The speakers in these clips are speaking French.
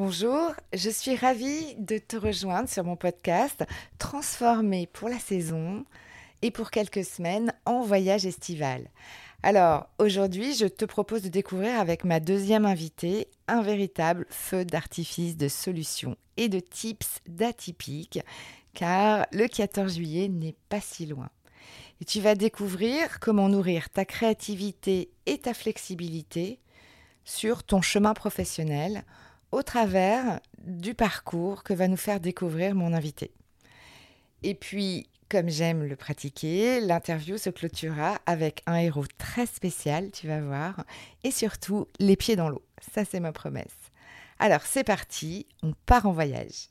Bonjour, je suis ravie de te rejoindre sur mon podcast Transformé pour la saison et pour quelques semaines en voyage estival. Alors, aujourd'hui, je te propose de découvrir avec ma deuxième invitée un véritable feu d'artifice de solutions et de tips d'atypiques, car le 14 juillet n'est pas si loin. Et tu vas découvrir comment nourrir ta créativité et ta flexibilité sur ton chemin professionnel au travers du parcours que va nous faire découvrir mon invité. Et puis, comme j'aime le pratiquer, l'interview se clôturera avec un héros très spécial, tu vas voir, et surtout les pieds dans l'eau. Ça, c'est ma promesse. Alors, c'est parti, on part en voyage.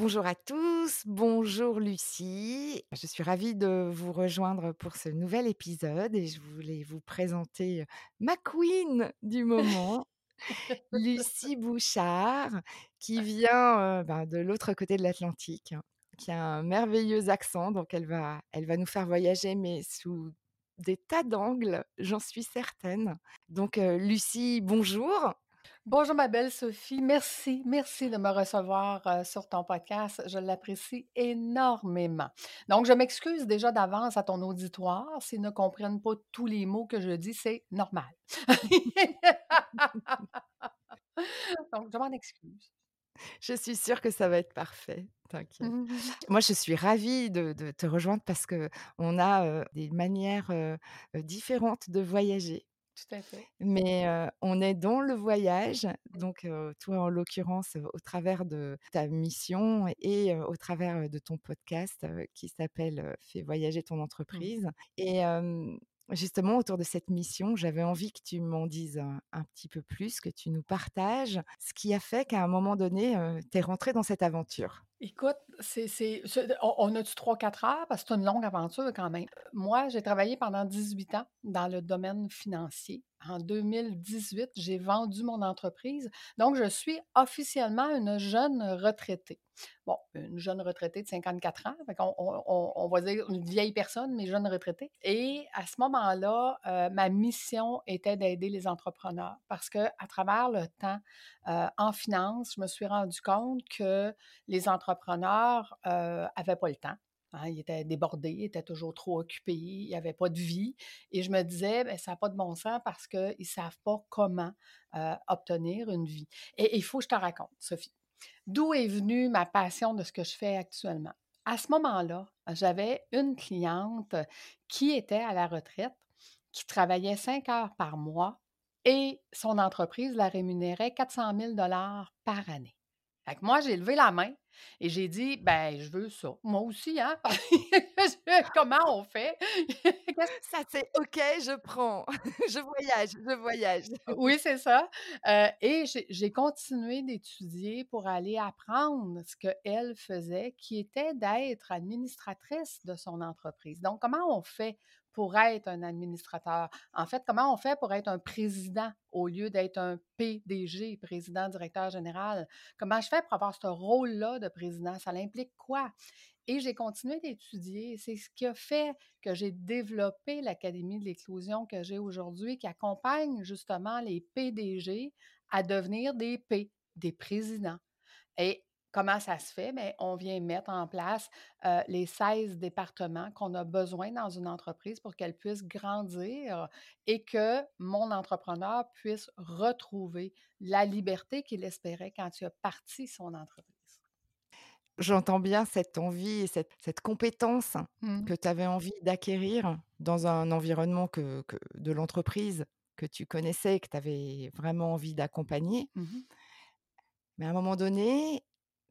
Bonjour à tous, bonjour Lucie. Je suis ravie de vous rejoindre pour ce nouvel épisode et je voulais vous présenter ma queen du moment, Lucie Bouchard, qui vient ben, de l'autre côté de l'Atlantique, hein, qui a un merveilleux accent, donc elle va, elle va nous faire voyager, mais sous des tas d'angles, j'en suis certaine. Donc Lucie, bonjour. Bonjour ma belle Sophie, merci, merci de me recevoir euh, sur ton podcast. Je l'apprécie énormément. Donc, je m'excuse déjà d'avance à ton auditoire s'ils ne comprennent pas tous les mots que je dis, c'est normal. Donc, je m'en excuse. Je suis sûre que ça va être parfait. T'inquiète. Moi, je suis ravie de, te rejoindre parce que on a euh, des manières euh, différentes de voyager. Tout à fait. Mais on est dans le voyage, donc toi en l'occurrence au travers de ta mission et au travers de ton podcast qui s'appelle Fais voyager ton mmh. entreprise. Et justement autour de cette mission, j'avais envie que tu m'en dises un, petit peu plus, que tu nous partages ce qui a fait qu'à un moment donné, tu es rentré dans cette aventure. Écoute, c'est, on, a-tu 3-4 heures? Parce que c'est une longue aventure quand même. Moi, j'ai travaillé pendant 18 ans dans le domaine financier. En 2018, j'ai vendu mon entreprise. Donc, je suis officiellement une jeune retraitée. Bon, une jeune retraitée de 54 ans, on, va dire une vieille personne, mais jeune retraitée. Et à ce moment-là, euh, ma mission était d'aider les entrepreneurs parce que à travers le temps euh, en finance, je me suis rendu compte que les entrepreneurs n'avaient euh, pas le temps Hein, il était débordé, il était toujours trop occupé, il n'y avait pas de vie. Et je me disais, ben, ça n'a pas de bon sens parce qu'ils ne savent pas comment obtenir une vie. Et il faut que je te raconte, Sophie. D'où est venue ma passion de ce que je fais actuellement? À ce moment-là, j'avais une cliente qui était à la retraite, qui travaillait cinq heures par mois et son entreprise la rémunérait 400 000 par année. Fait moi, j'ai levé la main et j'ai dit, ben, je veux ça. Moi aussi, hein? Comment on fait? ça, c'est OK, je prends. je voyage, je voyage. oui, c'est ça. Euh, et j'ai continué d'étudier pour aller apprendre ce qu'elle faisait, qui était d'être administratrice de son entreprise. Donc, comment on fait pour être un administrateur? En fait, comment on fait pour être un président au lieu d'être un PDG, président directeur général? Comment je fais pour avoir ce rôle-là de président? Ça l'implique quoi? Et j'ai continué d'étudier. C'est ce qui a fait que j'ai développé l'Académie de l'éclosion que j'ai aujourd'hui, qui accompagne justement les PDG à devenir des P, des présidents. Et Comment ça se fait? Bien, on vient mettre en place euh, les 16 départements qu'on a besoin dans une entreprise pour qu'elle puisse grandir et que mon entrepreneur puisse retrouver la liberté qu'il espérait quand il a parti son entreprise. J'entends bien cette envie et cette, cette compétence Mmh. que tu avais envie d'acquérir dans un environnement que, que- de l'entreprise que tu connaissais et que tu avais vraiment envie d'accompagner. Mmh Mais à un moment donné,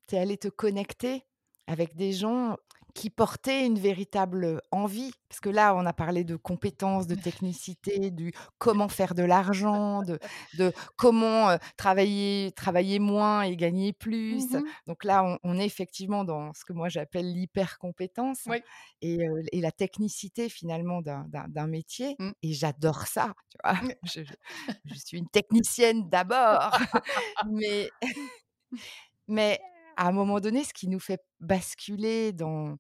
tu es allé te connecter avec des gens qui portaient une véritable envie. Parce que là, on a parlé de compétences, de technicité, du comment faire de l'argent, de, de comment euh, travailler, travailler moins et gagner plus. Mmh Donc là, on, on est effectivement dans ce que moi j'appelle l'hyper-compétence Oui. et, euh, et la technicité finalement d'un métier. Mmh. Et j'adore ça. Tu vois je, je- je suis une technicienne d'abord, mais mais à un moment donné, ce qui nous fait basculer dans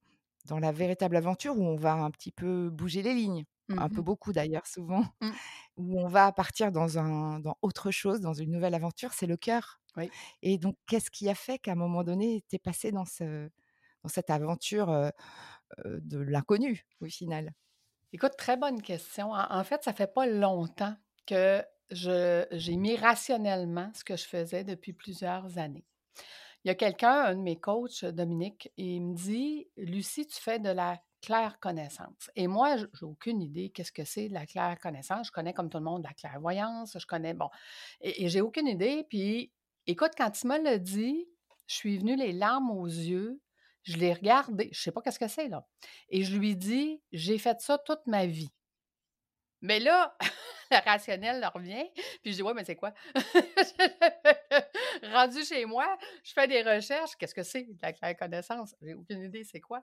dans la véritable aventure où on va un petit peu bouger les lignes, un peu Mmh beaucoup d'ailleurs souvent, Mmh. où on va partir dans un dans autre chose, dans une nouvelle aventure, c'est le cœur. Oui. Et donc qu'est-ce qui a fait qu'à un moment donné, tu es passé dans ce dans cette aventure, heu heu, de l'inconnu au final? Écoute, très bonne question. En, en fait, ça fait pas longtemps que j'ai mis rationnellement ce que je faisais depuis plusieurs années. Y a quelqu'un, un de mes coachs, Dominique, il me dit Lucie, tu fais de la claire connaissance. Et moi, j'ai aucune idée qu'est-ce que c'est de la claire connaissance. Je connais comme tout le monde la clairvoyance, je connais, bon, et, j'ai aucune idée. Puis, écoute, quand il me l'a dit, je suis venue les larmes aux yeux, je l'ai regardé, je sais pas qu'est-ce que c'est, là. Et je lui dis J'ai fait ça toute ma vie. Mais là, le rationnel leur revient, puis je dis: «Ouais, mais c'est quoi?» Rendu chez moi, je fais des recherches. Qu'est-ce que c'est, la claire connaissance? J'ai aucune idée c'est quoi.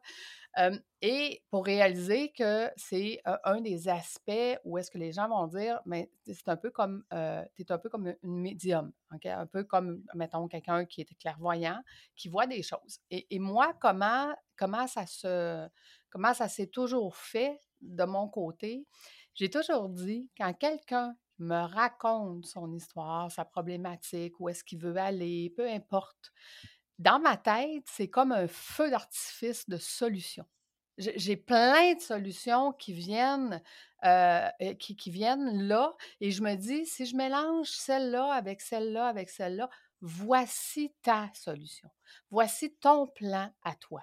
Et pour réaliser que c'est, un des aspects où est-ce que les gens vont dire: «Mais c'est un peu comme, heu, tu es un peu comme une médium»? Un peu comme, mettons, quelqu'un qui est clairvoyant, qui voit des choses et et moi, comment comment ça se comment ça s'est toujours fait de mon côté, j'ai toujours dit, quand quelqu'un me raconte son histoire, sa problématique, où est-ce qu'il veut aller, peu importe, dans ma tête, c'est comme un feu d'artifice de solutions. J'ai plein de solutions qui viennent, euh, qui, viennent là, et je me dis, si je mélange celle-là avec celle-là, avec celle-là, voici ta solution. Voici ton plan à toi.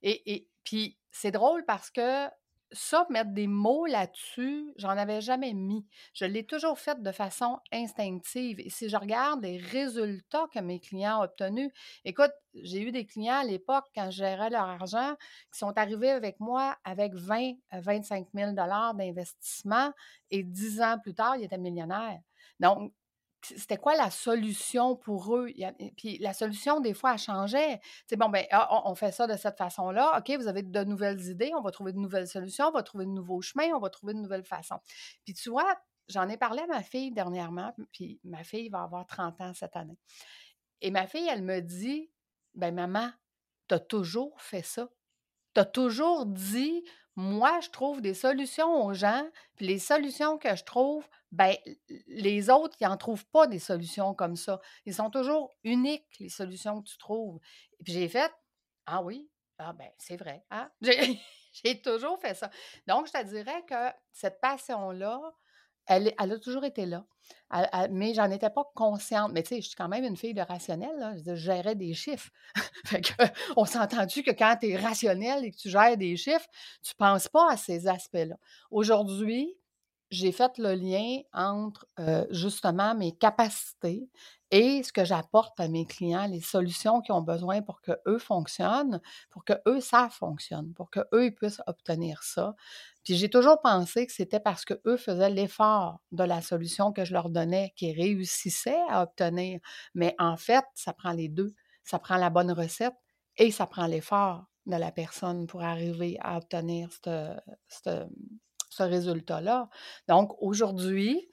Et puis, c'est drôle parce que ça, mettre des mots là-dessus, j'en avais jamais mis. Je l'ai toujours fait de façon instinctive. Et si je regarde les résultats que mes clients ont obtenus, écoute, j'ai eu des clients à l'époque, quand je gérais leur argent, qui sont arrivés avec moi avec 20 à 25 000 d'investissement et 10 ans plus tard, ils étaient millionnaires. Donc, c'était quoi la solution pour eux? Puis la solution, des fois, elle changeait. C'est bon, ben, ah, on fait ça de cette façon-là. OK, vous avez de nouvelles idées, on va trouver de nouvelles solutions, on va trouver de nouveaux chemins, on va trouver de nouvelles façons. Puis tu vois, j'en ai parlé à ma fille dernièrement, puis ma fille va avoir 30 ans cette année. Et ma fille, elle me dit, ben maman, tu as toujours fait ça. Tu as toujours dit, moi, je trouve des solutions aux gens, puis les solutions que je trouve, ben, les autres, ils n'en trouvent pas des solutions comme ça. Ils sont toujours uniques, les solutions que tu trouves. Et puis j'ai fait, ah oui, ah ben, c'est vrai. Hein? J'ai toujours fait ça. Donc, je te dirais que cette passion-là, elle, a toujours été là. Mais j'en étais pas consciente. Mais tu sais, je suis quand même une fille de rationnel. Là. Je, gérais des chiffres. on s'est entendu que quand tu es rationnel et que tu gères des chiffres, tu penses pas à ces aspects-là? Aujourd'hui, j'ai fait le lien entre justement mes capacités et ce que j'apporte à mes clients, les solutions qu'ils ont besoin pour que eux fonctionnent, pour que eux ça fonctionne, pour que eux ils puissent obtenir ça. Puis j'ai toujours pensé que c'était parce que eux faisaient l'effort de la solution que je leur donnais qu'ils réussissaient à obtenir. Mais en fait, ça prend les deux. Ça prend la bonne recette et ça prend l'effort de la personne pour arriver à obtenir ce ce résultat-là. Donc, aujourd'hui,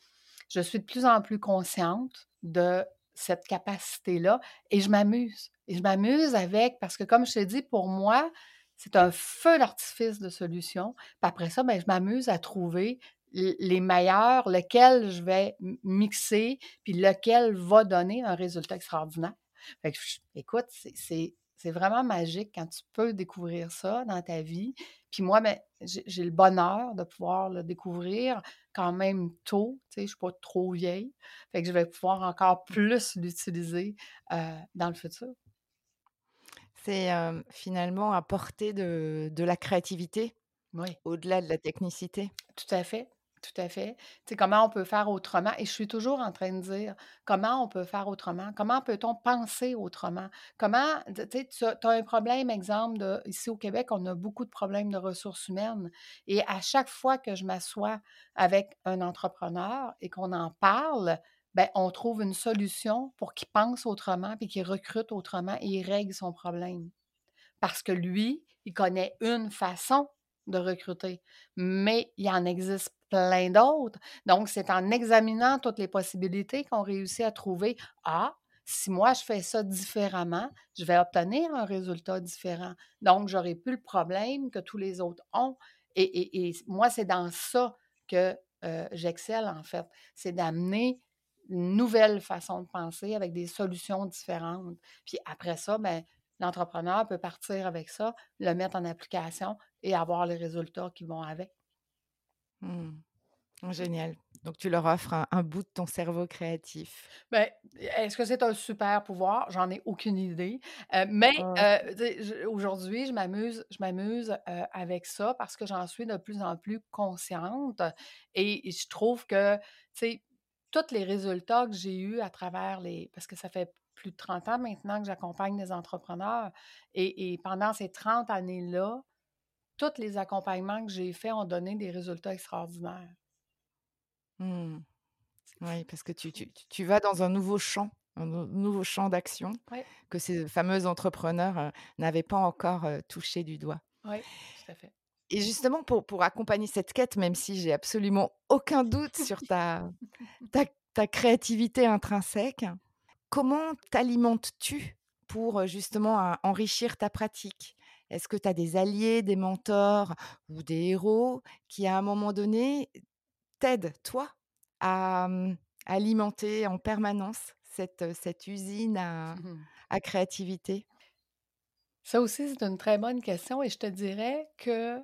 je suis de plus en plus consciente de cette capacité-là et je m'amuse. Et je m'amuse avec, parce que comme je t'ai dit, pour moi, c'est un feu d'artifice de solutions. Puis après ça, ben, je m'amuse à trouver les meilleurs, lequel je vais mixer, puis lequel va donner un résultat extraordinaire. Écoute, c'est c'est vraiment magique quand tu peux découvrir ça dans ta vie. Puis moi, ben, j'ai le bonheur de pouvoir le découvrir quand même tôt. Tu sais, je ne suis pas trop vieille. Fait que je vais pouvoir encore plus l'utiliser euh, dans le futur. C'est finalement apporter de, de la créativité oui. au-delà de la technicité. Tout à fait. Tout à fait. Comment on peut faire autrement? Et je suis toujours en train de dire comment on peut faire autrement? Comment peut-on penser autrement? Comment, tu sais, tu as un problème, exemple, ici au Québec, on a beaucoup de problèmes de ressources humaines. Et à chaque fois que je m'assois avec un entrepreneur et qu'on en parle, ben, on trouve une solution pour qu'il pense autrement, puis qu'il recrute autrement et il règle son problème. Parce que lui, il connaît une façon de recruter, mais il en existe plein d'autres. Donc, c'est en examinant toutes les possibilités qu'on réussit à trouver, ah, si moi je fais ça différemment, je vais obtenir un résultat différent. Donc, j'aurai plus le problème que tous les autres ont. Et, moi, c'est dans ça que j'excelle, en fait. C'est d'amener une nouvelle façon de penser avec des solutions différentes. Puis après ça, ben, l'entrepreneur peut partir avec ça, le mettre en application et avoir les résultats qui vont avec. Mmh. Génial. Donc, tu leur offres un, bout de ton cerveau créatif. Ben, est-ce que c'est un super pouvoir? J'en ai aucune idée. Euh, mais euh, aujourd'hui, je m'amuse, je m'amuse euh, avec ça parce que j'en suis de plus en plus consciente et je trouve que, tu sais, tous les résultats que j'ai eus à travers les... Parce que ça fait plus de 30 ans maintenant que j'accompagne des entrepreneurs et, et pendant ces 30 années-là, tous les accompagnements que j'ai faits ont donné des résultats extraordinaires. Mmh. Oui, parce que tu, tu, tu, vas dans un nouveau champ, un nouveau champ d'action que ces fameux entrepreneurs n'avaient pas encore touché du doigt. Oui, tout à fait. Et justement, pour, pour accompagner cette quête, même si j'ai absolument aucun doute sur ta, ta, ta créativité intrinsèque, comment t'alimentes-tu pour justement enrichir ta pratique? Est-ce que tu as des alliés, des mentors ou des héros qui, à un moment donné, t'aide, toi, à, mmh, alimenter en permanence cette, cette usine à, mmh à créativité? Ça aussi, c'est une très bonne question et je te dirais que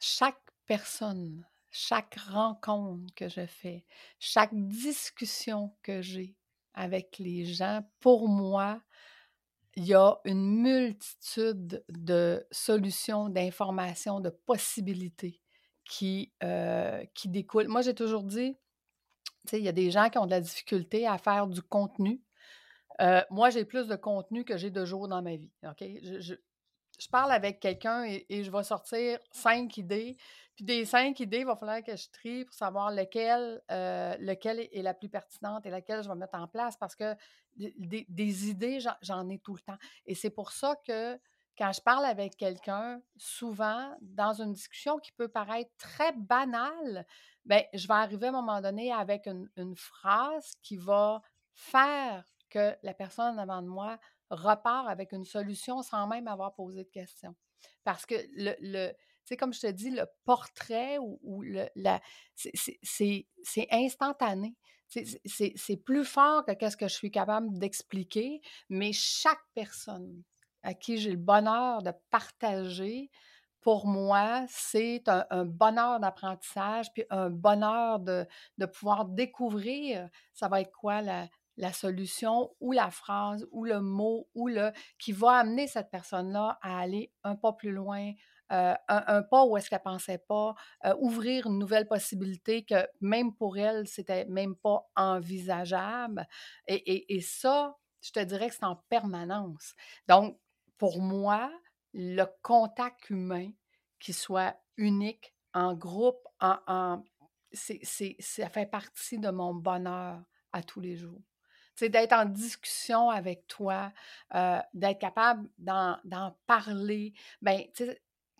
chaque personne, chaque rencontre que je fais, chaque discussion que j'ai avec les gens, pour moi, il y a une multitude de solutions, d'informations, de possibilités qui, euh, qui découle. Moi, j'ai toujours dit, tu sais, il y a des gens qui ont de la difficulté à faire du contenu. Euh, moi, j'ai plus de contenu que j'ai de jours dans ma vie. OK? Je, parle avec quelqu'un et, je vais sortir cinq idées. Puis des cinq idées, il va falloir que je trie pour savoir lequel, euh, est la plus pertinente et laquelle je vais mettre en place parce que des, idées, j'en ai tout le temps. Et c'est pour ça que quand je parle avec quelqu'un, souvent, dans une discussion qui peut paraître très banale, ben, je vais arriver à un moment donné avec une, phrase qui va faire que la personne avant de moi repart avec une solution sans même avoir posé de questions. Parce que le, le sais, comme je te dis, le portrait ou, le, la, c'est instantané. C'est plus fort que qu'est-ce que je suis capable d'expliquer, mais chaque personne à qui j'ai le bonheur de partager, pour moi, c'est un, bonheur d'apprentissage, puis un bonheur de, pouvoir découvrir, ça va être quoi la, solution ou la phrase ou le mot ou le qui va amener cette personne-là à aller un pas plus loin, euh, un, pas où est-ce qu'elle pensait pas, euh, ouvrir une nouvelle possibilité que même pour elle, c'était même pas envisageable. Et, et ça, je te dirais que c'est en permanence. Donc, pour moi, le contact humain, qui soit unique, en groupe, en, c'est, ça fait partie de mon bonheur à tous les jours. C'est d'être en discussion avec toi, d'être capable d'en, parler. Ben,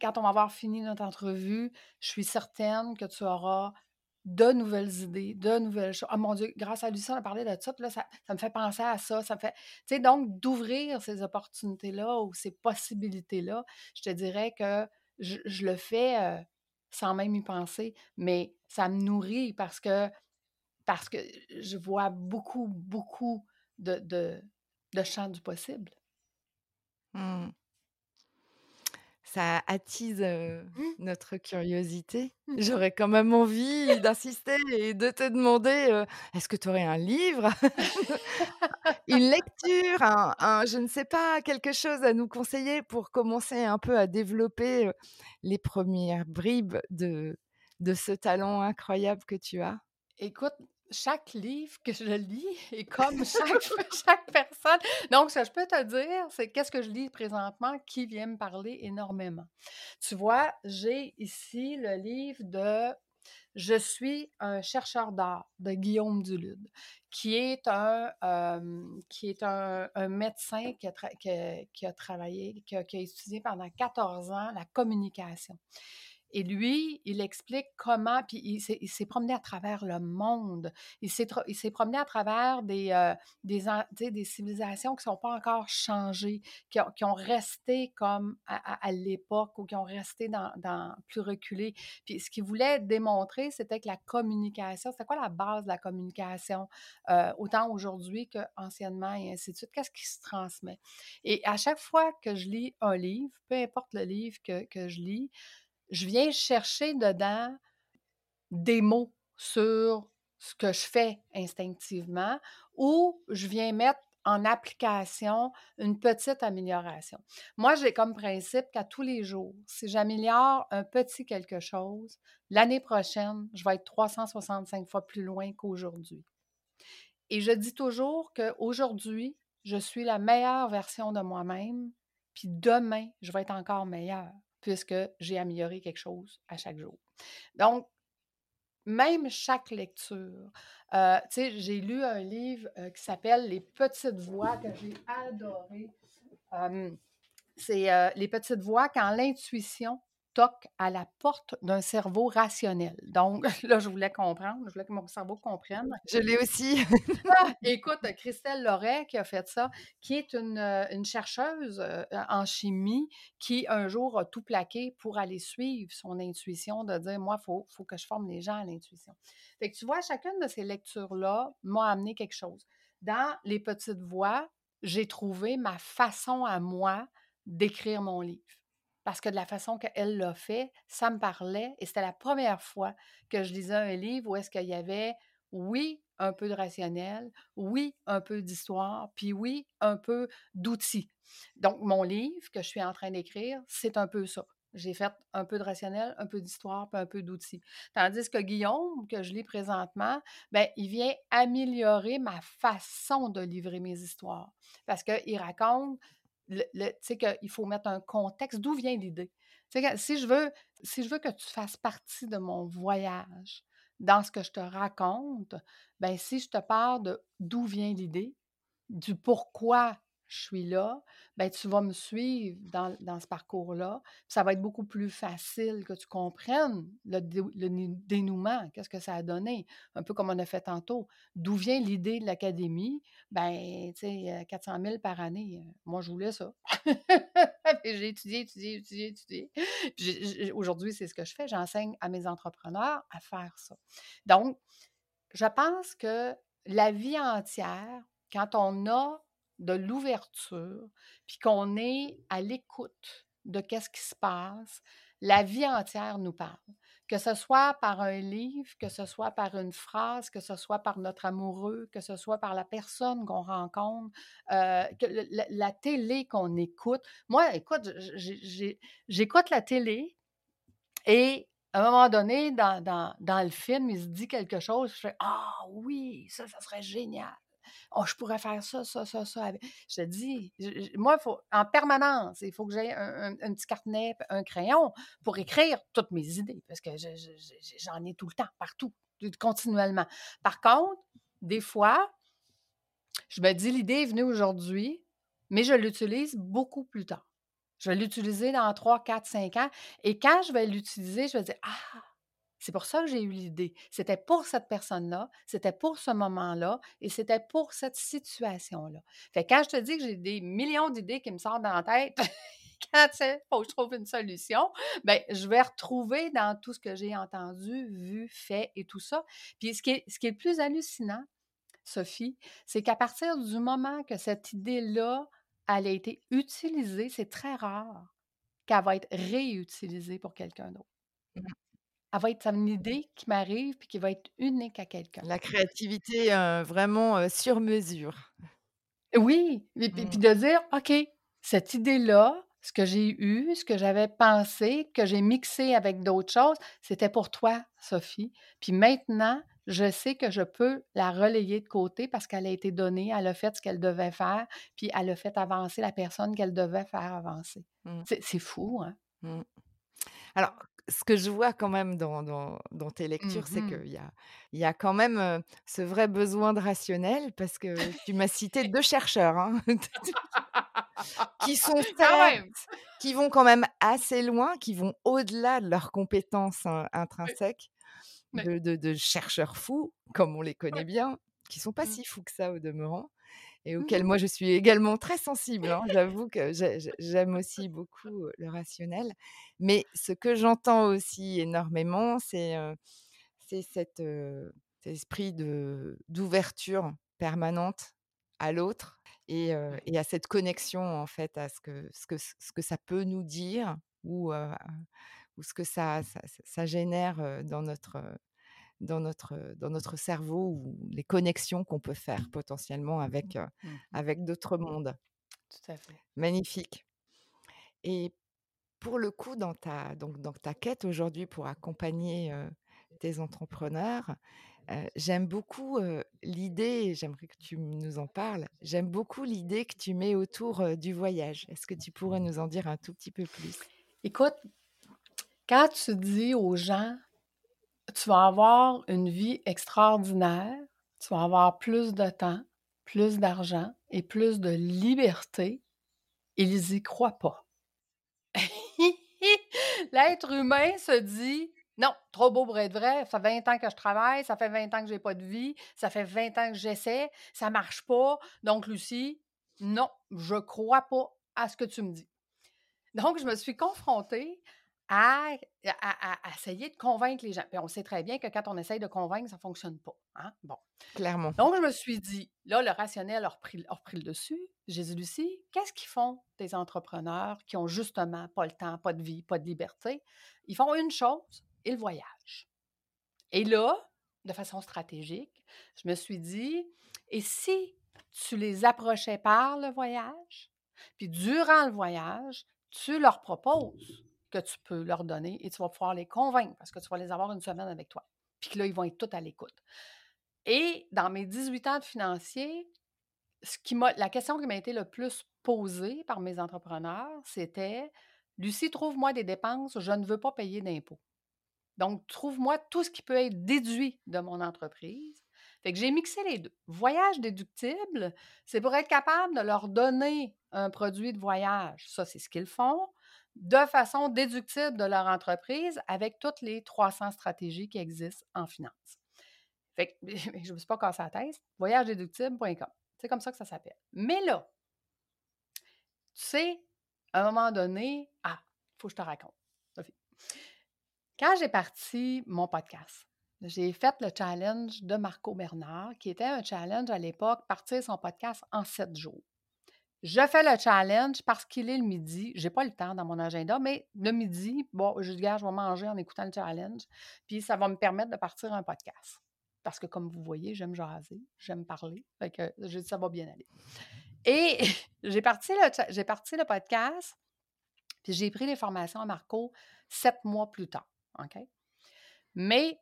quand on va avoir fini notre entrevue, je suis certaine que tu auras de nouvelles idées, de nouvelles choses. Oh mon Dieu, grâce à Lucie, on a parlé de ça, là, ça, me fait penser à ça, ça me fait... Tu sais, donc, d'ouvrir ces opportunités-là ou ces possibilités-là, je te dirais que je, le fais sans même y penser, mais ça me nourrit parce que, parce que je vois beaucoup, beaucoup de, de champ du possible. Mmh. Ça attise, Mmh. notre curiosité. Mmh. J'aurais quand même envie d'insister et de te demander, est-ce que tu aurais un livre? Une lecture, un un je ne sais pas, quelque chose à nous conseiller pour commencer un peu à développer, les premières bribes de de ce talent incroyable que tu as? Écoute, chaque livre que je lis est comme chaque chaque personne. Donc, ce que je peux te dire, c'est qu'est-ce que je lis présentement qui vient me parler énormément. Tu vois, j'ai ici le livre de Je suis un chercheur d'art de Guillaume Dulude, qui est un, qui est un un médecin qui a qui a qui a travaillé, qui a qui a étudié pendant 14 ans la communication. Et lui, il explique comment puis il s'est promené à travers le monde. Il s'est promené à travers des, heu, des civilisations qui sont pas encore changées, qui ont resté comme à l'époque ou qui ont resté dans plus reculées. Puis ce qu'il voulait démontrer, c'était que la communication c'était quoi la base de la communication, heu, autant aujourd'hui qu'anciennement et ainsi de suite? Qu'est-ce qui se transmet? Et à chaque fois que je lis un livre, peu importe le livre que je lis, je viens chercher dedans des mots sur ce que je fais instinctivement ou je viens mettre en application une petite amélioration. Moi, j'ai comme principe qu'à tous les jours, si j'améliore un petit quelque chose, l'année prochaine, je vais être 365 fois plus loin qu'aujourd'hui. Et je dis toujours qu'aujourd'hui, je suis la meilleure version de moi-même, puis demain, je vais être encore meilleure puisque j'ai amélioré quelque chose à chaque jour. Donc, même chaque lecture, heu, tu sais, j'ai lu un livre, heu, qui s'appelle Les petites voix que j'ai adoré. C'est, heu, Les petites voix quand l'intuition toque à la porte d'un cerveau rationnel. Donc là, je voulais comprendre, je voulais que mon cerveau comprenne. Je l'ai aussi. Ah! Écoute, Christelle Loret qui a fait ça, qui est une, une chercheuse, heu, en chimie qui, un jour, a tout plaqué pour aller suivre son intuition de dire: «Moi, il faut faut que je forme les gens à l'intuition». Fait que tu vois, chacune de ces lectures-là m'a amené quelque chose. Dans Les petites voix, j'ai trouvé ma façon à moi d'écrire mon livre. Parce que de la façon qu'elle l'a fait, ça me parlait et c'était la première fois que je lisais un livre où est-ce qu'il y avait, oui, un peu de rationnel, oui, un peu d'histoire, puis oui, un peu d'outils. Donc, mon livre que je suis en train d'écrire, c'est un peu ça. J'ai fait un peu de rationnel, un peu d'histoire, puis un peu d'outils. Tandis que Guillaume, que je lis présentement, ben, il vient améliorer ma façon de livrer mes histoires. Parce qu'il raconte le, le- qu'il faut mettre un contexte. D'où vient l'idée? Si je veux, si je veux que tu fasses partie de mon voyage dans ce que je te raconte, ben si je te parle de d'où vient l'idée, du pourquoi je suis là, ben tu vas me suivre dans, ce parcours-là. Ça va être beaucoup plus facile que tu comprennes le, dénouement, qu'est-ce que ça a donné, un peu comme on a fait tantôt. D'où vient l'idée de l'académie? Ben, tu sais, euh, 400 000 par année, euh, moi, je voulais ça. J'ai étudié, étudié, étudié, étudié. Aujourd'hui, c'est ce que je fais. J'enseigne à mes entrepreneurs à faire ça. Donc, je pense que la vie entière, quand on a de l'ouverture, puis qu'on est à l'écoute de qu'est-ce qui se passe, la vie entière nous parle. Que ce soit par un livre, que ce soit par une phrase, que ce soit par notre amoureux, que ce soit par la personne qu'on rencontre, euh, que la, télé qu'on écoute. Moi, écoute, j'écoute la télé et à un moment donné, dans le film, il se dit quelque chose, je fais Ah oui, ça, ça serait génial. Oh, je pourrais faire ça, ça, ça, ça. Je te dis, moi, en permanence, il faut que j'ai un, un- petit carnet, un crayon pour écrire toutes mes idées, parce que je- je- je- j'en ai tout le temps, partout, tout- continuellement. Par contre, des fois, je me dis, l'idée est venue aujourd'hui, mais je l'utilise beaucoup plus tard. Je vais l'utiliser dans 3, 4, 5 ans. Et quand je vais l'utiliser, je vais dire Ah, c'est pour ça que j'ai eu l'idée. C'était pour cette personne-là, c'était pour ce moment-là et c'était pour cette situation-là. Fait que quand je te dis que j'ai des millions d'idées qui me sortent dans la tête, quand il faut que je trouve une solution, ben, je vais retrouver dans tout ce que j'ai entendu, vu, fait et tout ça. Puis ce qui est, ce qui est le plus hallucinant, Sophie, c'est qu'à partir du moment que cette idée-là, elle a été utilisée, c'est très rare qu'elle va être réutilisée pour quelqu'un d'autre. Elle va être une idée qui m'arrive puis qui va être unique à quelqu'un. La créativité, heu, vraiment, sur mesure. Oui, et puis puis Mmh. de dire: «OK, cette idée-là, ce que j'ai eu, ce que j'avais pensé, que j'ai mixé avec d'autres choses, c'était pour toi, Sophie. Puis maintenant, je sais que je peux la relayer de côté parce qu'elle a été donnée, elle a fait ce qu'elle devait faire, puis elle a fait avancer la personne qu'elle devait faire avancer». Mmh. C'est c'est fou, hein? Mmh. Alors, ce que je vois quand même dans dans dans tes lectures, c'est Mmh. qu'il y a il y a quand même, ce vrai besoin de rationnel parce que tu m'as cité 2 chercheurs, hein, qui sont certes même! qui vont quand même assez loin, qui vont au-delà de leurs compétences, Oui, intrinsèques, de de de chercheurs fous, comme on les connaît bien, qui sont pas Mmh. si fous que ça au demeurant et Mmh auxquels mh. moi je suis également très sensible, hein. J'avoue que j'ai j'ai j'aime aussi beaucoup, le rationnel. Mais ce que j'entends aussi énormément, c'est, c'est cet, cet esprit d'ouverture permanente à l'autre et Oui. et à cette connexion en fait à ce que ce que ce que ça peut nous dire ou, ou ce que ça ça génère, dans notre, dans notre, dans notre cerveau ou les connexions qu'on peut faire potentiellement avec, heu, Mmh mh. avec d'autres mondes. Tout à fait. Magnifique et pour le coup, dans ta donc dans ta quête aujourd'hui pour accompagner, tes entrepreneurs, j'aime beaucoup, l'idée j'aimerais que tu nous en parles, j'aime beaucoup l'idée que tu mets autour, du voyage. Est-ce que tu pourrais nous en dire un tout petit peu plus? Écoute, quand tu dis aux gens: «Tu vas avoir une vie extraordinaire, tu vas avoir plus de temps, plus d'argent et plus de liberté», ils y croient pas. L'être humain se dit: «Non, trop beau pour être vrai, ça fait 20 ans que je travaille, ça fait 20 ans que j'ai pas de vie, ça fait 20 ans que j'essaie, ça marche pas, donc Lucie, non, je crois pas à ce que tu me dis». Donc je me suis confrontée à à à à essayer de convaincre les gens. Puis on sait très bien que quand on essaye de convaincre, ça fonctionne pas, hein, bon. Clairement. Donc je me suis dit là, le rationnel a repris a repris le dessus. J'ai dit: «Lucie, qu'est-ce qu'ils font tes entrepreneurs qui ont justement pas le temps, pas de vie, pas de liberté? Ils font une chose, ils voyagent». Et là, de façon stratégique, je me suis dit: «Et si tu les approchais par le voyage, puis durant le voyage, tu leur proposes? Que tu peux leur donner et tu vas pouvoir les convaincre parce que tu vas les avoir une semaine avec toi. Puis que là, ils vont être tous à l'écoute». Et dans mes 18 ans de financier, ce qui la question qui m'a été le plus posée par mes entrepreneurs, c'était: «Lucie, trouve-moi des dépenses, je ne veux pas payer d'impôts. Donc trouve-moi tout ce qui peut être déduit de mon entreprise». Fait que j'ai mixé les 2. Voyage déductible, c'est pour être capable de leur donner un produit de voyage, ça, c'est ce qu'ils font, de façon déductible de leur entreprise avec toutes les 300 stratégies qui existent en finance. Fait que je me suis pas cassé la tête, voyagedéductible.com. C'est comme ça que ça s'appelle. Mais là, tu sais, à un moment donné, ah, il faut que je te raconte, Sophie. Quand j'ai parti mon podcast, j'ai fait le challenge de Marco Bernard, qui était un challenge à l'époque, partir son podcast en sept jours. Je fais le challenge parce qu'il est le midi. J'ai pas le temps dans mon agenda, mais le midi, bon, je dis, je vais manger en écoutant le challenge, puis ça va me permettre de partir un podcast. Parce que, comme vous voyez, j'aime jaser, j'aime parler. Ça va bien aller. Et j'ai parti, le, cha- j'ai parti le podcast, puis j'ai pris les formations à Marco sept mois plus tard. OK? Mais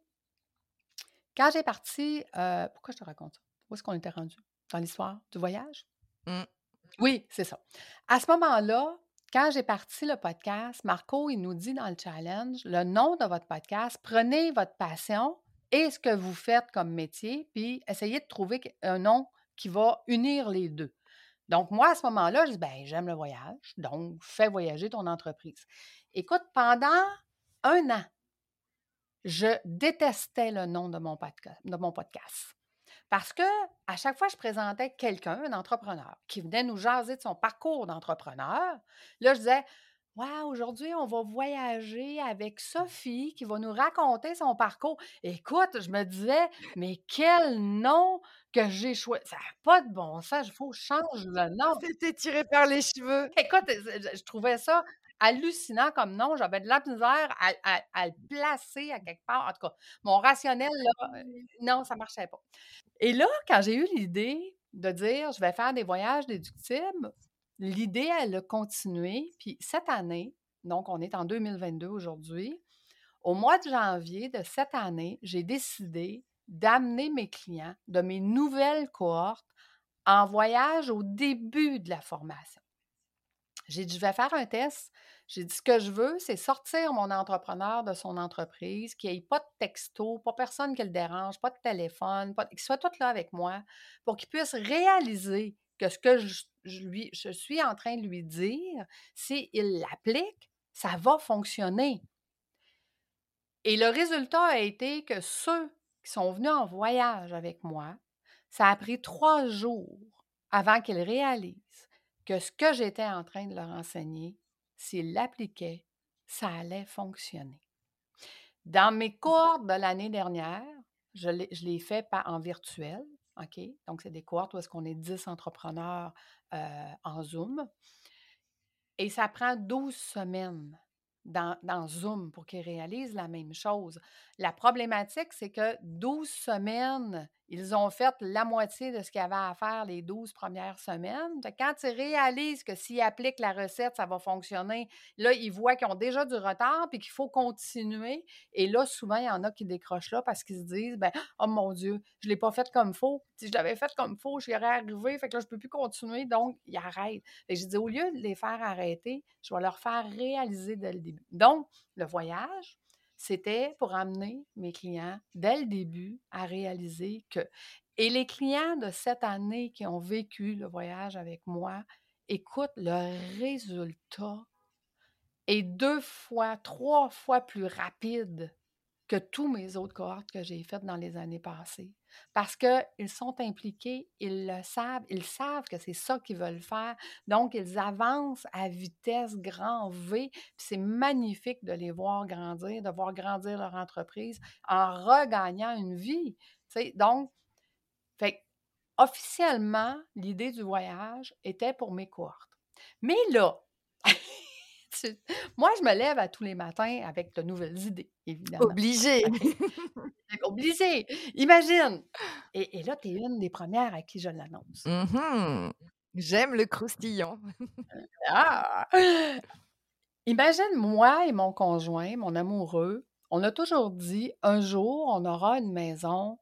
quand j'ai parti, euh, pourquoi je te raconte ça? Où est-ce qu'on était rendu? Dans l'histoire du voyage? Mmh. Oui, c'est ça. À ce moment-là, quand j'ai parti le podcast, Marco, il nous dit dans le challenge, le nom de votre podcast, prenez votre passion et ce que vous faites comme métier, puis essayez de trouver un nom qui va unir les deux. Donc, moi, à ce moment-là, je dis, ben, j'aime le voyage, donc fais voyager ton entreprise. Écoute, pendant un an, je détestais le nom de mon podcast. Parce que à chaque fois que je présentais quelqu'un, un entrepreneur, qui venait nous jaser de son parcours d'entrepreneur, là, je disais Ouais, aujourd'hui, on va voyager avec Sophie qui va nous raconter son parcours. Écoute, je me disais, mais quel nom que j'ai choisi. Ça n'a pas de bon sens, il faut que je change le nom. C'était tiré par les cheveux. Écoute, je trouvais ça hallucinant comme nom. J'avais de la misère à, à- à le placer à quelque part. En tout cas, mon rationnel, là, euh, non, ça marchait pas. Et là, quand j'ai eu l'idée de dire, je vais faire des voyages déductibles, l'idée, elle a continué. Puis cette année, donc on est en 2022 aujourd'hui, au mois de janvier de cette année, j'ai décidé d'amener mes clients de mes nouvelles cohortes en voyage au début de la formation. J'ai dit, je vais faire un test. J'ai dit, ce que je veux, c'est sortir mon entrepreneur de son entreprise, qu'il n'y ait pas de texto, pas personne qui le dérange, pas de téléphone, qu'il soit tout là avec moi, pour qu'il puisse réaliser que ce que je, je lui, je suis en train de lui dire, s'il l'applique, ça va fonctionner. Et le résultat a été que ceux qui sont venus en voyage avec moi, ça a pris trois jours avant qu'ils réalisent que ce que j'étais en train de leur enseigner, s'ils l'appliquaient, ça allait fonctionner. Dans mes cohortes de l'année dernière, je fait pas en virtuel, OK? Donc, c'est des cohortes où est-ce qu'on est 10 entrepreneurs euh, en Zoom. Et ça prend 12 semaines dans, dans Zoom pour qu'ils réalisent la même chose. La problématique, c'est que 12 semaines, ils ont fait la moitié de ce qu'il y avait à faire les 12 premières semaines. Quand ils réalisent que s'ils appliquent la recette, ça va fonctionner, là, ils voient qu'ils ont déjà du retard puis qu'il faut continuer. Et là, souvent, il y en a qui décrochent là parce qu'ils se disent ben, Oh mon Dieu, je ne l'ai pas fait comme faut. Si je l'avais fait comme faut, j'y aurais arrivé. Fait que là, je ne peux plus continuer. Donc, ils arrêtent. Que j'ai dit au lieu de les faire arrêter, je vais leur faire réaliser dès le début. Donc, le voyage, c'était pour amener mes clients dès le début à réaliser que. Et les clients de cette année qui ont vécu le voyage avec moi, écoute, le résultat est deux fois, trois fois plus rapide que tous mes autres cohortes que j'ai faites dans les années passées. Parce qu'ils sont impliqués, ils le savent, ils savent que c'est ça qu'ils veulent faire. Donc, ils avancent à vitesse grand V. C'est magnifique de les voir grandir, de voir grandir leur entreprise en regagnant une vie. Tu sais, donc, fait, officiellement, l'idée du voyage était pour mes cohortes. Mais là, moi, je me lève à tous les matins avec de nouvelles idées, évidemment. Obligé. Qu'obligé, imagine! Et, et là, tu es une des premières à qui je l'annonce. Mhm. J'aime le croustillant. Ah! Imagine moi et mon conjoint, mon amoureux, on a toujours dit un jour, on aura une maison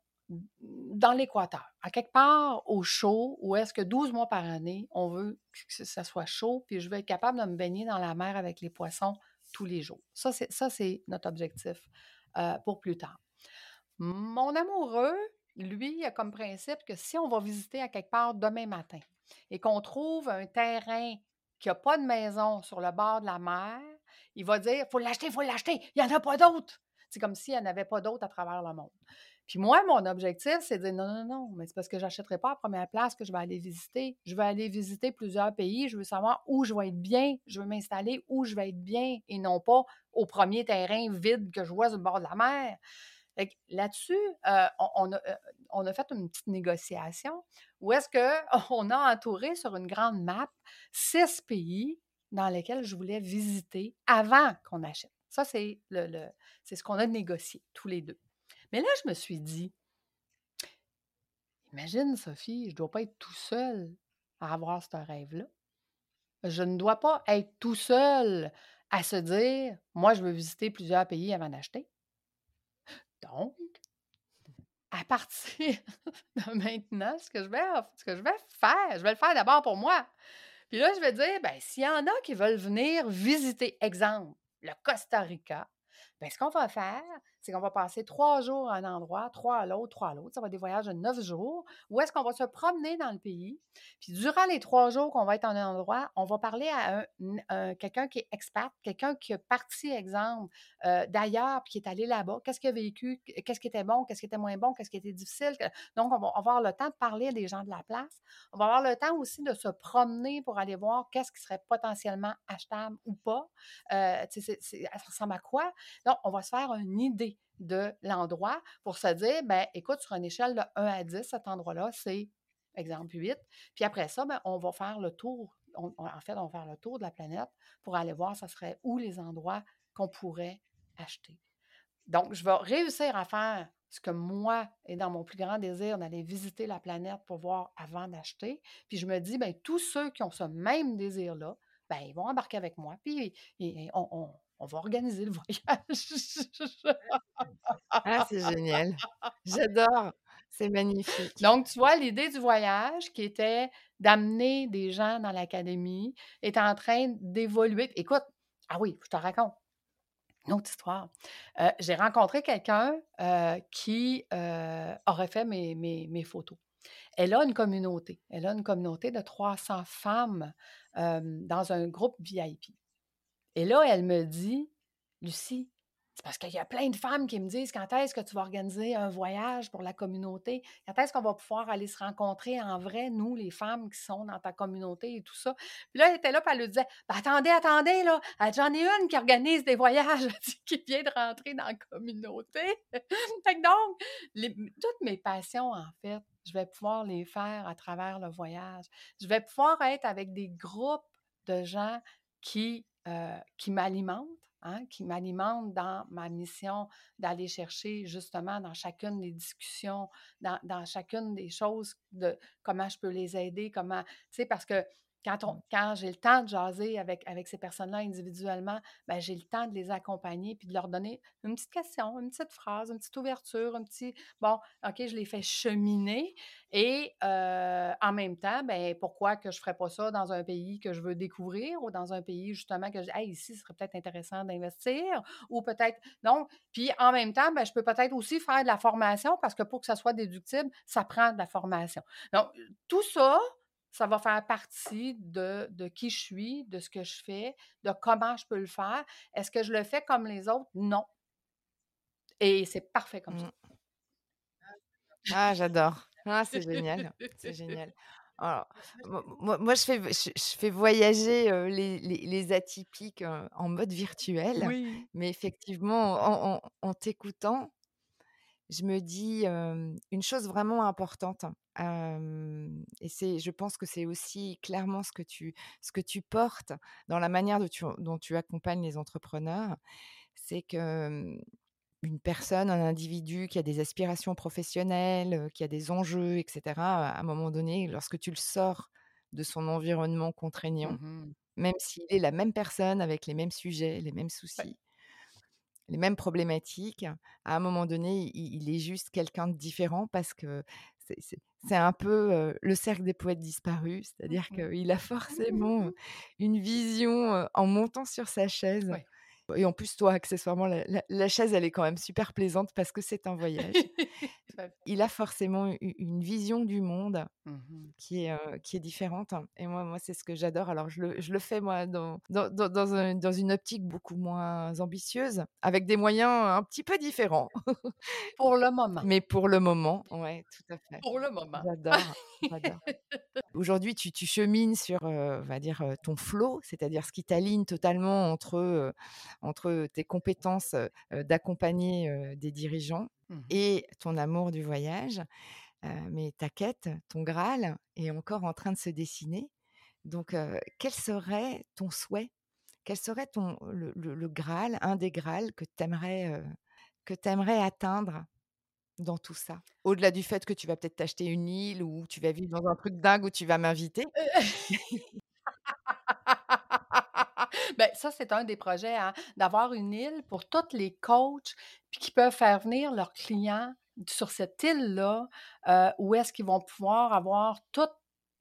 dans l'Équateur, à quelque part au chaud, où est-ce que 12 mois par année, on veut que ça soit chaud, puis je veux être capable de me baigner dans la mer avec les poissons tous les jours. Ça, c'est, notre objectif euh, pour plus tard. Mon amoureux, lui, a comme principe que si on va visiter à quelque part demain matin et qu'on trouve un terrain qui n'a pas de maison sur le bord de la mer, il va dire faut l'acheter, faut l'acheter, il n'y en a pas d'autres. C'est comme s'il n'y en avait pas d'autres à travers le monde. Puis moi, mon objectif, c'est de dire non, non, non, mais c'est parce que je n'achèterai pas la première place que je vais aller visiter. Je vais aller visiter plusieurs pays. Je veux savoir où je vais être bien. Je veux m'installer où je vais être bien et non pas au premier terrain vide que je vois sur le bord de la mer. Là-dessus, euh, on, on a, euh, on a fait une petite négociation où est-ce qu'on a entouré sur une grande map six pays dans lesquels je voulais visiter avant qu'on achète. Ça, c'est le, le- c'est ce qu'on a négocié tous les deux. Mais là, je me suis dit, imagine, Sophie, je ne dois pas être tout seul à avoir ce rêve-là. Je ne dois pas être tout seul à se dire, moi, je veux visiter plusieurs pays avant d'acheter. Donc, à partir de maintenant, ce que je vais, ce je vais faire, je vais le faire d'abord pour moi. Puis là, je vais dire, ben, s'il y en a qui veulent venir visiter, exemple, le Costa Rica, Bien, ce qu'on va faire, c'est qu'on va passer trois jours à un endroit, trois à l'autre, trois à l'autre. Ça va être des voyages de neuf jours. Où est-ce qu'on va se promener dans le pays? Puis durant les trois jours qu'on va être en un endroit, on va parler à un, quelqu'un qui est expert, quelqu'un qui est parti, exemple, euh, d'ailleurs, puis qui est allé là-bas. Qu'est-ce qu'il a vécu? Qu'est-ce qui était bon? Qu'est-ce qui était moins bon? Qu'est-ce qui était difficile? Donc, on va avoir le temps de parler à des gens de la place. On va avoir le temps aussi de se promener pour aller voir qu'est-ce qui serait potentiellement achetable ou pas. Euh, ça ressemble à quoi? Donc, on va se faire une idée de l'endroit pour se dire, ben écoute, sur une échelle de 1 à 10, cet endroit-là, c'est, exemple, 8. Puis après ça, ben, on va faire le tour. en fait, on va faire le tour de la planète pour aller voir, ce serait où les endroits qu'on pourrait acheter. Donc, je vais réussir à faire ce que moi est dans mon plus grand désir d'aller visiter la planète pour voir avant d'acheter. Puis je me dis, ben tous ceux qui ont ce même désir-là, ben, ils vont embarquer avec moi. Puis on, on va organiser le voyage. ah, c'est génial. J'adore. C'est magnifique. Donc, tu vois, l'idée du voyage qui était d'amener des gens dans l'académie est en train d'évoluer. Écoute, ah oui, je te raconte. Une autre histoire. Euh, j'ai rencontré quelqu'un euh, qui euh, aurait fait mes, mes, mes, photos. Elle a une communauté. Elle a une communauté de 300 femmes dans un groupe VIP. Et là, elle me dit, Lucie, c'est parce qu'il y a plein de femmes qui me disent quand est-ce que tu vas organiser un voyage pour la communauté? Quand est-ce qu'on va pouvoir aller se rencontrer en vrai, nous, les femmes qui sont dans ta communauté et tout ça? Puis là, elle était là, puis elle lui disait ben, Attendez, attendez, là, j'en ai une qui organise des voyages, qui vient de rentrer dans la communauté. donc, toutes mes passions, en fait, je vais pouvoir les faire à travers le voyage. Je vais pouvoir être avec des groupes de gens qui euh, qui m'alimente, hein, qui m'alimente dans ma mission d'aller chercher justement dans chacune des discussions, dans, chacune des choses de comment je peux les aider, comment, tu sais, parce que quand, quand j'ai le temps de jaser avec, avec ces personnes-là individuellement, ben, j'ai le temps de les accompagner puis de leur donner une petite question, une petite phrase, une petite ouverture, un petit bon, OK, je les fais cheminer. Et en même temps, ben, pourquoi que je ne ferais pas ça dans un pays que je veux découvrir ou dans un pays justement que je dis, ici, ce serait peut-être intéressant d'investir ou peut-être. Donc, puis en même temps, ben, je peux peut-être aussi faire de la formation parce que pour que ça soit déductible, ça prend de la formation. Donc, tout ça, ça va faire partie de, qui je suis, de ce que je fais, de comment je peux le faire. Est-ce que je le fais comme les autres? Non. Et c'est parfait comme ça. Mmh. Ah, j'adore. Ah, c'est génial. C'est génial. Alors, moi, je, fais, je, fais voyager les, atypiques en mode virtuel, oui. mais effectivement, en t'écoutant, je me dis une chose vraiment importante. et c'est, je pense que c'est aussi clairement ce que tu, ce que tu portes dans la manière dont tu, accompagnes les entrepreneurs, c'est que une personne, un individu qui a des aspirations professionnelles, qui a des enjeux, etc., à un moment donné, lorsque tu le sors de son environnement contraignant, mmh même s'il est la même personne avec les mêmes sujets, les mêmes soucis, les mêmes problématiques. À un moment donné, il, est juste quelqu'un de différent parce que c'est un peu le cercle des poètes disparus, c'est-à-dire mmh qu'il a forcément une vision en montant sur sa chaise. Et en plus, toi, accessoirement, la, chaise, elle est quand même super plaisante parce que c'est un voyage. il a forcément une vision du monde mmh qui, est, qui est différente. Et moi, moi c'est ce que j'adore. Alors, je le, je le, fais, moi, dans, dans, dans, dans, une optique beaucoup moins ambitieuse, avec des moyens un petit peu différents. pour le moment. Mais pour le moment, ouais, tout à fait. Pour le moment. J'adore. Aujourd'hui, tu, tu, chemines sur, on va dire, ton flow, c'est-à-dire ce qui t'aligne totalement entre, entre tes compétences d'accompagner des dirigeants Mmh et ton amour du voyage. mais ta quête, ton Graal, est encore en train de se dessiner. Donc, quel serait ton souhait? Quel serait ton, le, Graal, un des Graals que tu aimerais, que aimerais atteindre? Dans tout ça? Au-delà du fait que tu vas peut-être t'acheter une île ou tu vas vivre dans un truc dingue où tu vas m'inviter? ben, ça, c'est un des projets, hein, d'avoir une île pour tous les coachs qui peuvent faire venir leurs clients sur cette île-là, euh, où est-ce qu'ils vont pouvoir avoir toute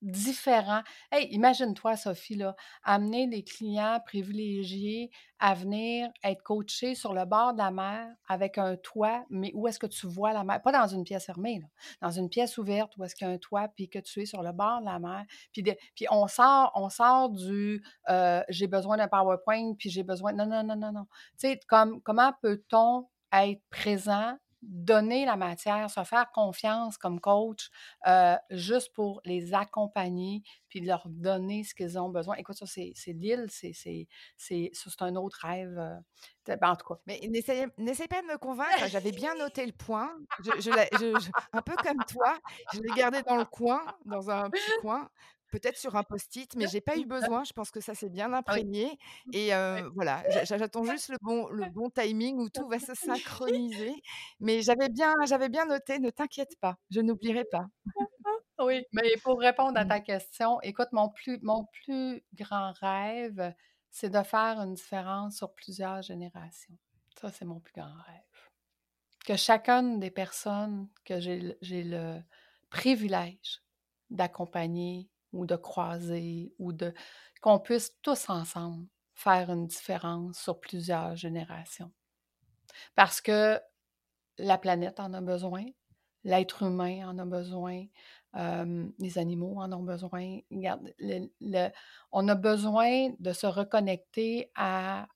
différent. Hey, imagine-toi, Sophie, là, amener des clients privilégiés à venir être coachés sur le bord de la mer avec un toit, mais où est-ce que tu vois la mer? Pas dans une pièce fermée, dans une pièce ouverte où est-ce qu'il y a un toit, puis que tu es sur le bord de la mer. Puis on sort, on sort du euh, j'ai besoin d'un PowerPoint, puis j'ai besoin. Non, non, non, non, non. Tu sais, comme, comment peut-on être présent donner la matière, se faire confiance comme coach, euh, juste pour les accompagner, puis leur donner ce qu'ils ont besoin. Écoute, ça, c'est l'île, c'est un autre rêve. euh, ben, en tout cas. Mais n'essaye n'essaye pas de me convaincre, j'avais bien noté le point. Je un peu comme toi, je l'ai gardé dans le coin, dans un petit coin, peut-être sur un post-it, mais j'ai pas eu besoin. Je pense que ça s'est bien Oui, imprégné et oui. heu, voilà, j'a j'a j'attends juste le bon le bon timing où tout va se synchroniser. Mais j'avais bien j'avais bien noté, ne t'inquiète pas, je n'oublierai pas. Oui, mais pour répondre à Mmh. ta question, écoute, mon plus, mon plus grand rêve, c'est de faire une différence sur plusieurs générations. Ça, c'est mon plus grand rêve. Que chacune des personnes que j'ai le privilège d'accompagner ou de croiser ou de qu'on puisse tous ensemble faire une différence sur plusieurs générations. Parce que la planète en a besoin, l'être humain en a besoin, euh, les animaux en ont besoin. On a besoin de se reconnecter à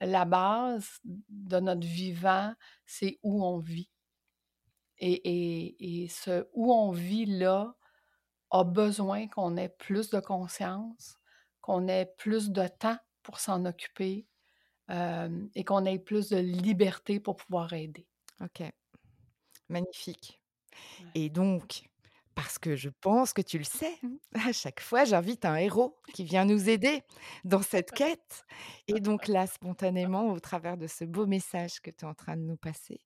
la base de notre vivant, c'est où on vit. Et, et- et ce où on vit là a besoin qu'on ait plus de conscience, qu'on ait plus de temps pour s'en occuper euh, et qu'on ait plus de liberté pour pouvoir aider. OK, magnifique Ouais. et donc, parce que je pense que tu le sais, à chaque fois, j'invite un héros qui vient nous aider dans cette quête et donc là, spontanément, au travers de ce beau message que tu es en train de nous passer,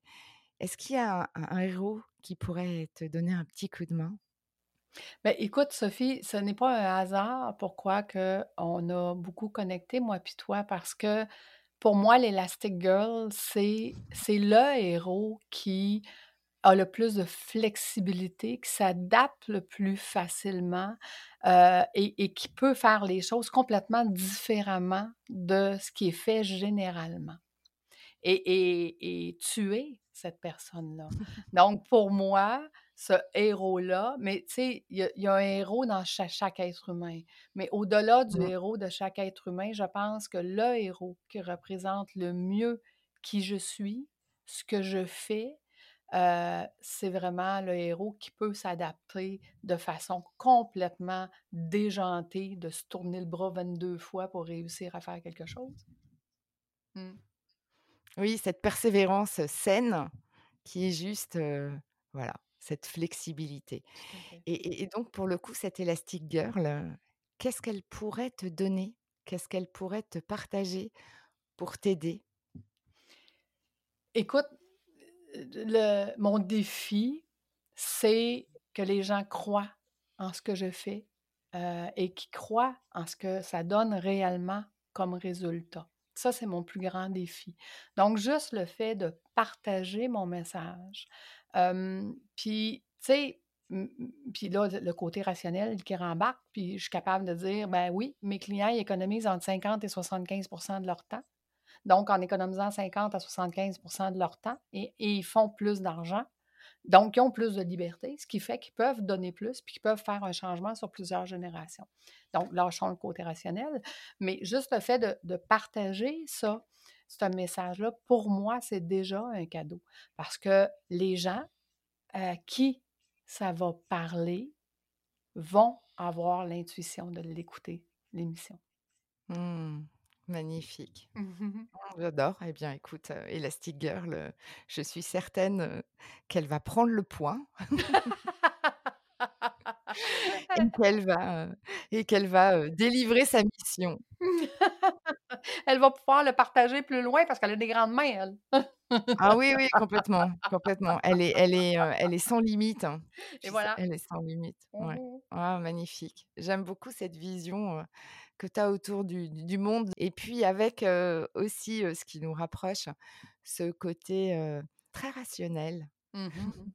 est-ce qu'il y a un un un héros qui pourrait te donner un petit coup de main? Ben, écoute, Sophie, ce n'est pas un hasard pourquoi que on a beaucoup connecté, moi puis toi, parce que pour moi, l'Elastic Girl, c'est c'est le héros qui a le plus de flexibilité, qui s'adapte le plus facilement euh, et, et qui peut faire les choses complètement différemment de ce qui est fait généralement et, et, et tuer cette personne-là. Donc, pour moi, ce héros-là, mais tu sais, il y, a- il y a un héros dans cha- chaque, être humain. Mais au-delà du Mmh. héros de chaque être humain, je pense que le héros qui représente le mieux qui je suis, ce que je fais, euh, c'est vraiment le héros qui peut s'adapter de façon complètement déjantée, de se tourner le bras 22 fois pour réussir à faire quelque chose. Mm. Oui, cette persévérance saine qui est juste, heu, voilà, cette flexibilité et donc pour le coup, cette Elastic Girl, qu'est-ce qu'elle pourrait te donner? Qu'est-ce qu'elle pourrait te partager pour t'aider? Écoute, le mon défi, c'est que les gens croient en ce que je fais, et qu'ils croient en ce que ça donne réellement comme résultat. Ça, c'est mon plus grand défi. Donc juste le fait de partager mon message, puis tu sais, puis là, le côté rationnel qui rembarque, puis je suis capable de dire: «Ben oui, mes clients, économisent entre 50 et 75% de leur temps. Donc, en économisant 50 à 75% de leur temps et, ils font plus d'argent. Donc, ils ont plus de liberté, ce qui fait qu'ils peuvent donner plus puis qu'ils peuvent faire un changement sur plusieurs générations. Donc, lâchons le côté rationnel. Mais juste le fait de partager ça, ce message-là, pour moi, c'est déjà un cadeau. Parce que les gens à qui ça va parler vont avoir l'intuition de l'écouter, l'émission. Mmh, magnifique. J'adore. Eh bien, écoute, heu, Elastic Girl, heu, je suis certaine, heu, qu'elle va prendre le point et qu'elle va, et qu'elle va, délivrer sa mission. Elle va pouvoir le partager plus loin parce qu'elle a des grandes mains, elle. Ah oui, oui, complètement, complètement. Elle est elle est, heu, elle est sans limite, hein. Et voilà. elle est sans limite. Ouais. Mmh Ah magnifique. J'aime beaucoup cette vision, que tu as autour du monde et puis avec, aussi, ce qui nous rapproche, ce côté, très rationnel. Mmh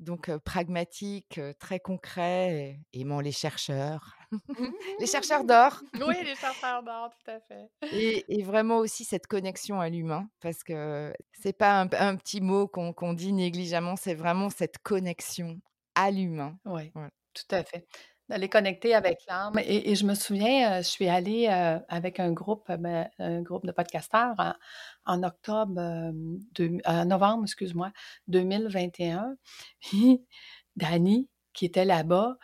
Donc pragmatique, très concret, aimant les chercheurs, les chercheurs d'or. Oui, les chercheurs d'or, tout à fait. Et et vraiment aussi cette connexion à l'humain parce que c'est pas un un petit mot qu'on dit négligemment, c'est vraiment cette connexion à l'humain. Oui, Voilà. tout à fait. D'aller connecter avec l'âme et et je me souviens, je suis allée, avec un groupe, ben, un groupe de podcasteurs en en octobre, en novembre, excuse-moi, 2021. Puis Dani, qui était là-bas,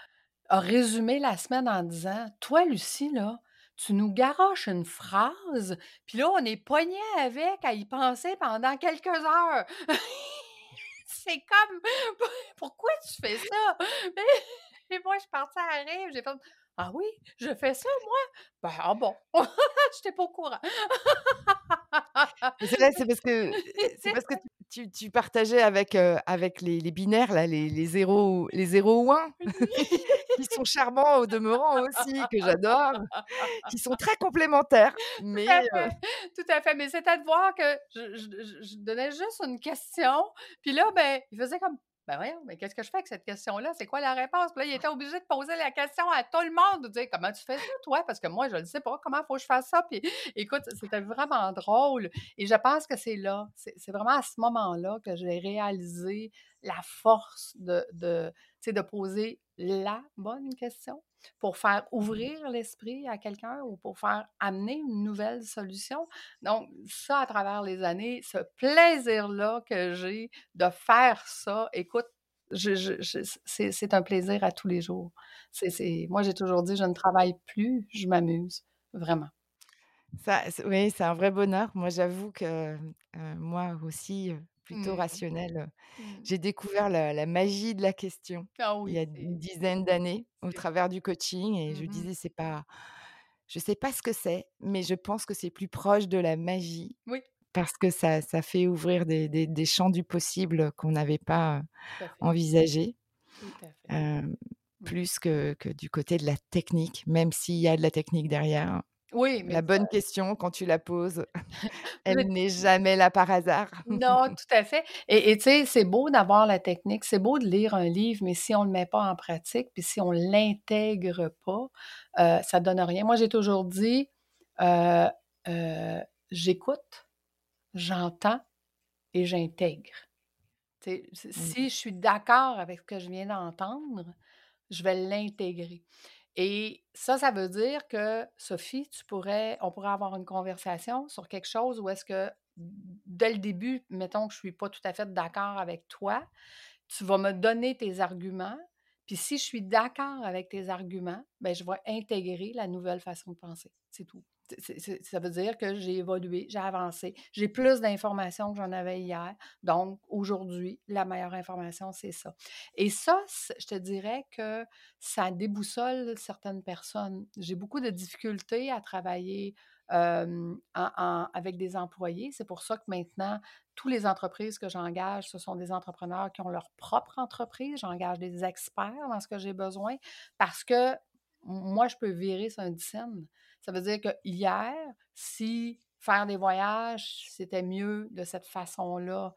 a résumé la semaine en disant: «Toi, Lucie, là, tu nous garoches une phrase, puis là, on est pognés avec à y penser pendant quelques heures». C'est comme: «Pourquoi tu fais ça?» Et moi, je suis partie à rire, j'ai fait: «Ah oui, je fais ça moi? Ben, ah bon, j'étais pas au courant». C'est parce que c'est parce que tu tu partageais avec, avec les les binaires là, les les 0 les 0 ou 1 qui sont charmants au demeurant aussi, que j'adore, qui sont très complémentaires, mais Tout à fait, tout à fait, mais c'était de voir que je je donnais juste une question, puis là, ben, il faisait comme: «Ben mais qu'est-ce que je fais avec cette question-là? C'est quoi la réponse?» Puis là, il était obligé de poser la question à tout le monde, de dire: «Comment tu fais ça toi? Parce que moi, je ne sais pas comment faut que je fasse ça». Puis écoute, c'était vraiment drôle et je pense que c'est là, c'est vraiment à ce moment-là que j'ai réalisé la force de de, de poser la bonne question pour faire ouvrir l'esprit à quelqu'un ou pour faire amener une nouvelle solution. Donc ça, à travers les années, ce plaisir-là que j'ai de faire ça, écoute, je je je c'est un plaisir à tous les jours. C'est c'est moi, j'ai toujours dit: «Je ne travaille plus, je m'amuse», vraiment. Ça c oui, c'est un vrai bonheur. Moi, j'avoue que, heu, moi aussi, heu, plutôt Mmh mh. rationnelle, Mmh. j'ai découvert la la magie de la question Ah il oui, y a une dizaine d'années au travers du coaching et je Mmh mh. disais: «C'est pas je sais pas ce que c'est, mais je pense que c'est plus proche de la magie» Oui. parce que ça ça fait ouvrir des des des champs du possible qu'on n'avait pas fait. Hem, Mmh. plus que que du côté de la technique, même s'il y a de la technique derrière. Oui, mais La bonne question quand tu la poses, elle n'est jamais là par hasard. Non, tout à fait et tu sais, c'est beau d'avoir la technique, c'est beau de lire un livre, mais si on le met pas en pratique, puis si on l'intègre pas, heu, ça donne rien. Moi, j'ai toujours dit, heu heu: «J'écoute, j'entends et j'intègre». Mmh. si je suis d'accord avec ce que je viens d'entendre, je vais l'intégrer et ça, ça veut dire que Sophie, tu pourrais on pourrait avoir une conversation sur quelque chose où est-ce que dès le début, mettons que je suis pas tout à fait d'accord avec toi, tu vas me donner tes arguments, puis si je suis d'accord avec tes arguments, ben, je vais intégrer la nouvelle façon de penser, c'est tout. Ça veut dire que j'ai évolué, j'ai avancé, j'ai plus d'informations que j'en avais hier, donc aujourd'hui, la meilleure information, c'est ça et ça, je te dirais que ça déboussole certaines personnes. J'ai beaucoup de difficultés à travailler, avec des employés. C'est pour ça que maintenant, tous les entreprises que j'engage, ce sont des entrepreneurs qui ont leur propre entreprise. J'engage des experts dans ce que j'ai besoin parce que moi, je peux virer sur un dixaine. Ça veut dire que hier, si faire des voyages, c'était mieux de cette façon-là,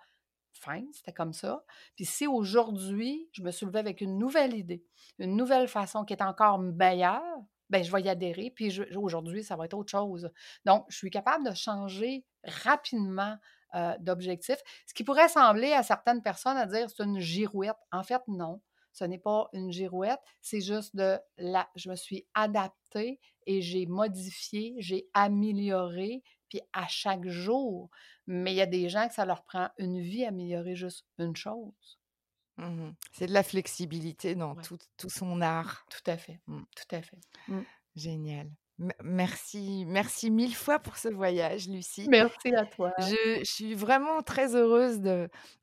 fine, c'était comme ça. Puis si aujourd'hui, je me levée avec une nouvelle idée, une nouvelle façon qui est encore meilleure, ben, je vais y adhérer, puis aujourd'hui, ça va être autre chose. Donc je suis capable de changer rapidement, heu, d'objectif. Ce qui pourrait sembler à certaines personnes à dire: «C'est une girouette». En fait, non, ce n'est pas une girouette, c'est juste de la je me suis adaptée et j'ai modifié, j'ai amélioré, puis à chaque jour. Mais il y a des gens que ça leur prend une vie améliorer juste une chose. Mmh mh. C'est de la flexibilité dans Ouais. tout tout son art. Tout à fait, Mmh. tout à fait. Mmh. Génial. Me merci merci 1000 fois pour ce voyage, Lucie. Merci à toi. Je je suis vraiment très heureuse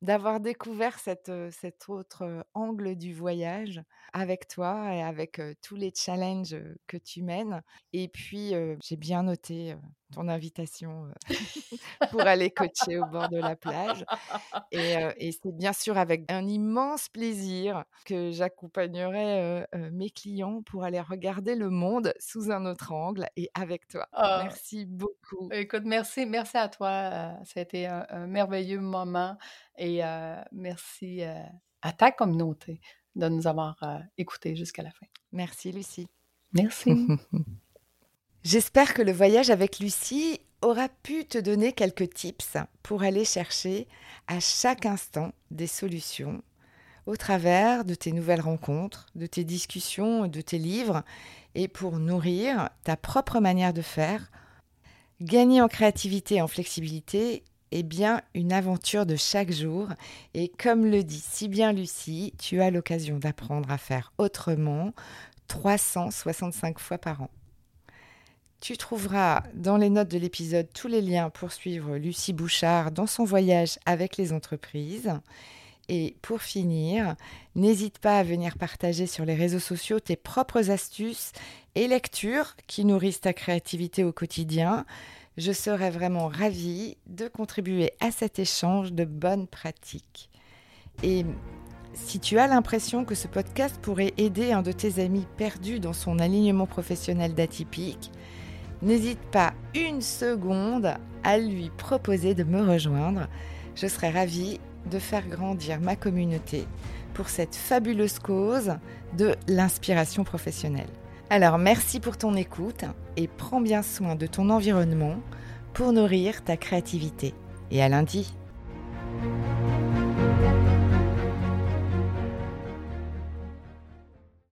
d'avoir découvert cet, heu, cet autre angle du voyage avec toi et avec, heu, tous les challenges, que tu mènes et puis, j'ai bien noté, ton invitation, pour aller coacher au bord de la plage et c'est bien sûr avec un immense plaisir que j'accompagnerai, mes clients pour aller regarder le monde sous un autre angle et avec toi. Ah! Merci beaucoup. Écoute, merci merci à toi, ça a été un un merveilleux moment et merci, à ta communauté de nous avoir euh, écoutés jusqu'à la fin. Merci Lucie. Merci. J'espère que le voyage avec Lucie aura pu te donner quelques tips pour aller chercher à chaque instant des solutions au travers de tes nouvelles rencontres, de tes discussions, de tes livres, et pour nourrir ta propre manière de faire. Gagner en créativité et en flexibilité est bien une aventure de chaque jour, et comme le dit si bien Lucie, tu as l'occasion d'apprendre à faire autrement 365 fois par an. Tu trouveras dans les notes de l'épisode tous les liens pour suivre Lucie Bouchard dans son voyage avec les entreprises. Et pour finir, n'hésite pas à venir partager sur les réseaux sociaux tes propres astuces et lectures qui nourrissent ta créativité au quotidien. Je serais vraiment ravie de contribuer à cet échange de bonnes pratiques. Et si tu as l'impression que ce podcast pourrait aider un de tes amis perdu dans son alignement professionnel d'atypique, n'hésite pas une seconde à lui proposer de me rejoindre. Je serais ravie de faire grandir ma communauté pour cette fabuleuse cause de l'inspiration professionnelle. Alors merci pour ton écoute et prends bien soin de ton environnement pour nourrir ta créativité. Et à lundi